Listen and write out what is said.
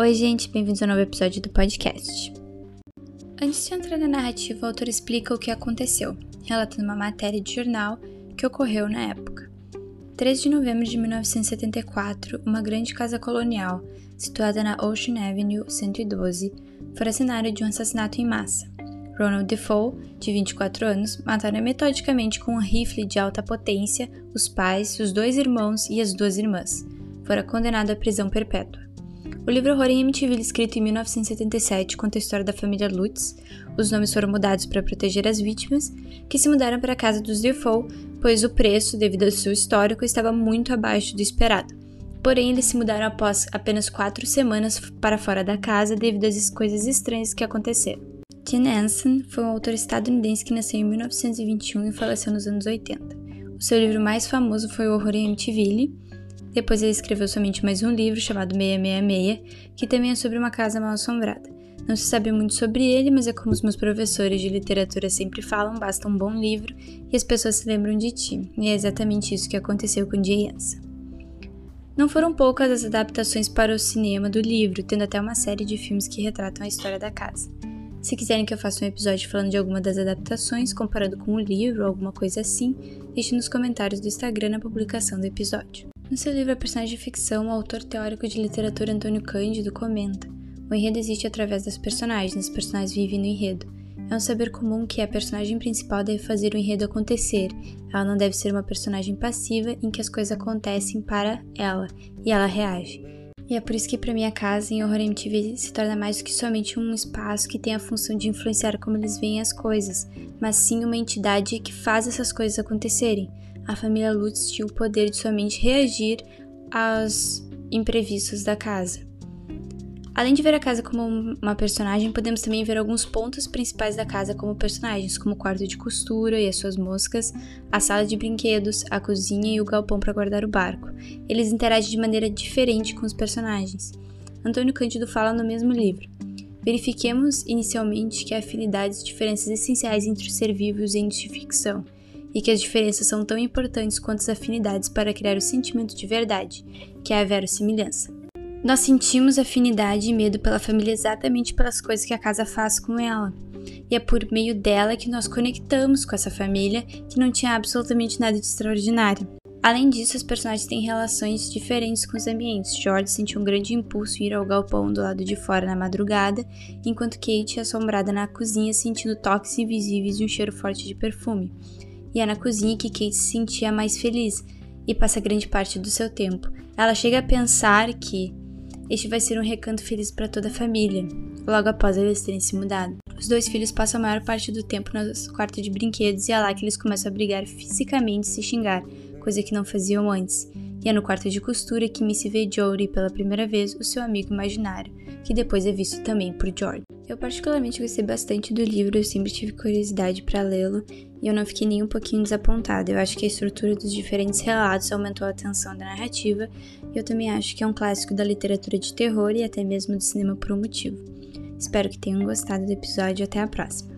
Oi, gente, bem-vindos a um novo episódio do podcast. Antes de entrar na narrativa, o autor explica o que aconteceu, relatando uma matéria de jornal que ocorreu na época. 3 de novembro de 1974, uma grande casa colonial, situada na Ocean Avenue 112, foi cenário de um assassinato em massa. Ronald Defoe, de 24 anos, mataram metodicamente com um rifle de alta potência os pais, os dois irmãos e as duas irmãs. Fora condenado à prisão perpétua. O livro Horror em Amityville, escrito em 1977, conta a história da família Lutz. Os nomes foram mudados para proteger as vítimas, que se mudaram para a casa dos Defoe, pois o preço, devido ao seu histórico, estava muito abaixo do esperado. Porém, eles se mudaram após apenas quatro semanas para fora da casa devido às coisas estranhas que aconteceram. Tim Anson foi um autor estadunidense que nasceu em 1921 e faleceu nos anos 80. O seu livro mais famoso foi O Horror em Amityville, depois ele escreveu somente mais um livro chamado 666, que também é sobre uma casa mal assombrada. Não se sabe muito sobre ele, mas é como os meus professores de literatura sempre falam, basta um bom livro e as pessoas se lembram de ti. E é exatamente isso que aconteceu com Jay Ansa. Não foram poucas as adaptações para o cinema do livro, tendo até uma série de filmes que retratam a história da casa. Se quiserem que eu faça um episódio falando de alguma das adaptações, comparando com o livro ou alguma coisa assim, deixe nos comentários do Instagram na publicação do episódio. No seu livro A Personagem de Ficção, o autor teórico de literatura Antônio Cândido comenta: O enredo existe através das personagens, os personagens vivem no enredo. É um saber comum que a personagem principal deve fazer o enredo acontecer. Ela não deve ser uma personagem passiva em que as coisas acontecem para ela e ela reage. E é por isso que para mim a casa em Horror MTV se torna mais do que somente um espaço que tem a função de influenciar como eles veem as coisas, mas sim uma entidade que faz essas coisas acontecerem a família Lutz tinha o poder de somente reagir aos imprevistos da casa. Além de ver a casa como uma personagem, podemos também ver alguns pontos principais da casa como personagens, como o quarto de costura e as suas moscas, a sala de brinquedos, a cozinha e o galpão para guardar o barco. Eles interagem de maneira diferente com os personagens. Antônio Cândido fala no mesmo livro. Verifiquemos inicialmente que há afinidades e diferenças essenciais entre o ser vivo e os entes de ficção e que as diferenças são tão importantes quanto as afinidades para criar o sentimento de verdade, que é a verossimilhança. Nós sentimos afinidade e medo pela família exatamente pelas coisas que a casa faz com ela. E é por meio dela que nós conectamos com essa família que não tinha absolutamente nada de extraordinário. Além disso, os personagens têm relações diferentes com os ambientes. George sentiu um grande impulso em ir ao galpão do lado de fora na madrugada, enquanto Kate é assombrada na cozinha sentindo toques invisíveis e um cheiro forte de perfume e é na cozinha que Kate se sentia mais feliz e passa grande parte do seu tempo. Ela chega a pensar que este vai ser um recanto feliz para toda a família, logo após eles terem se mudado. Os dois filhos passam a maior parte do tempo no quarto de brinquedos e é lá que eles começam a brigar fisicamente e se xingar, coisa que não faziam antes. E é no quarto de costura que Missy vê Jory pela primeira vez, o seu amigo imaginário, que depois é visto também por George. Eu particularmente gostei bastante do livro, eu sempre tive curiosidade para lê-lo e eu não fiquei nem um pouquinho desapontada. Eu acho que a estrutura dos diferentes relatos aumentou a tensão da narrativa e eu também acho que é um clássico da literatura de terror e até mesmo do cinema por um motivo. Espero que tenham gostado do episódio e até a próxima.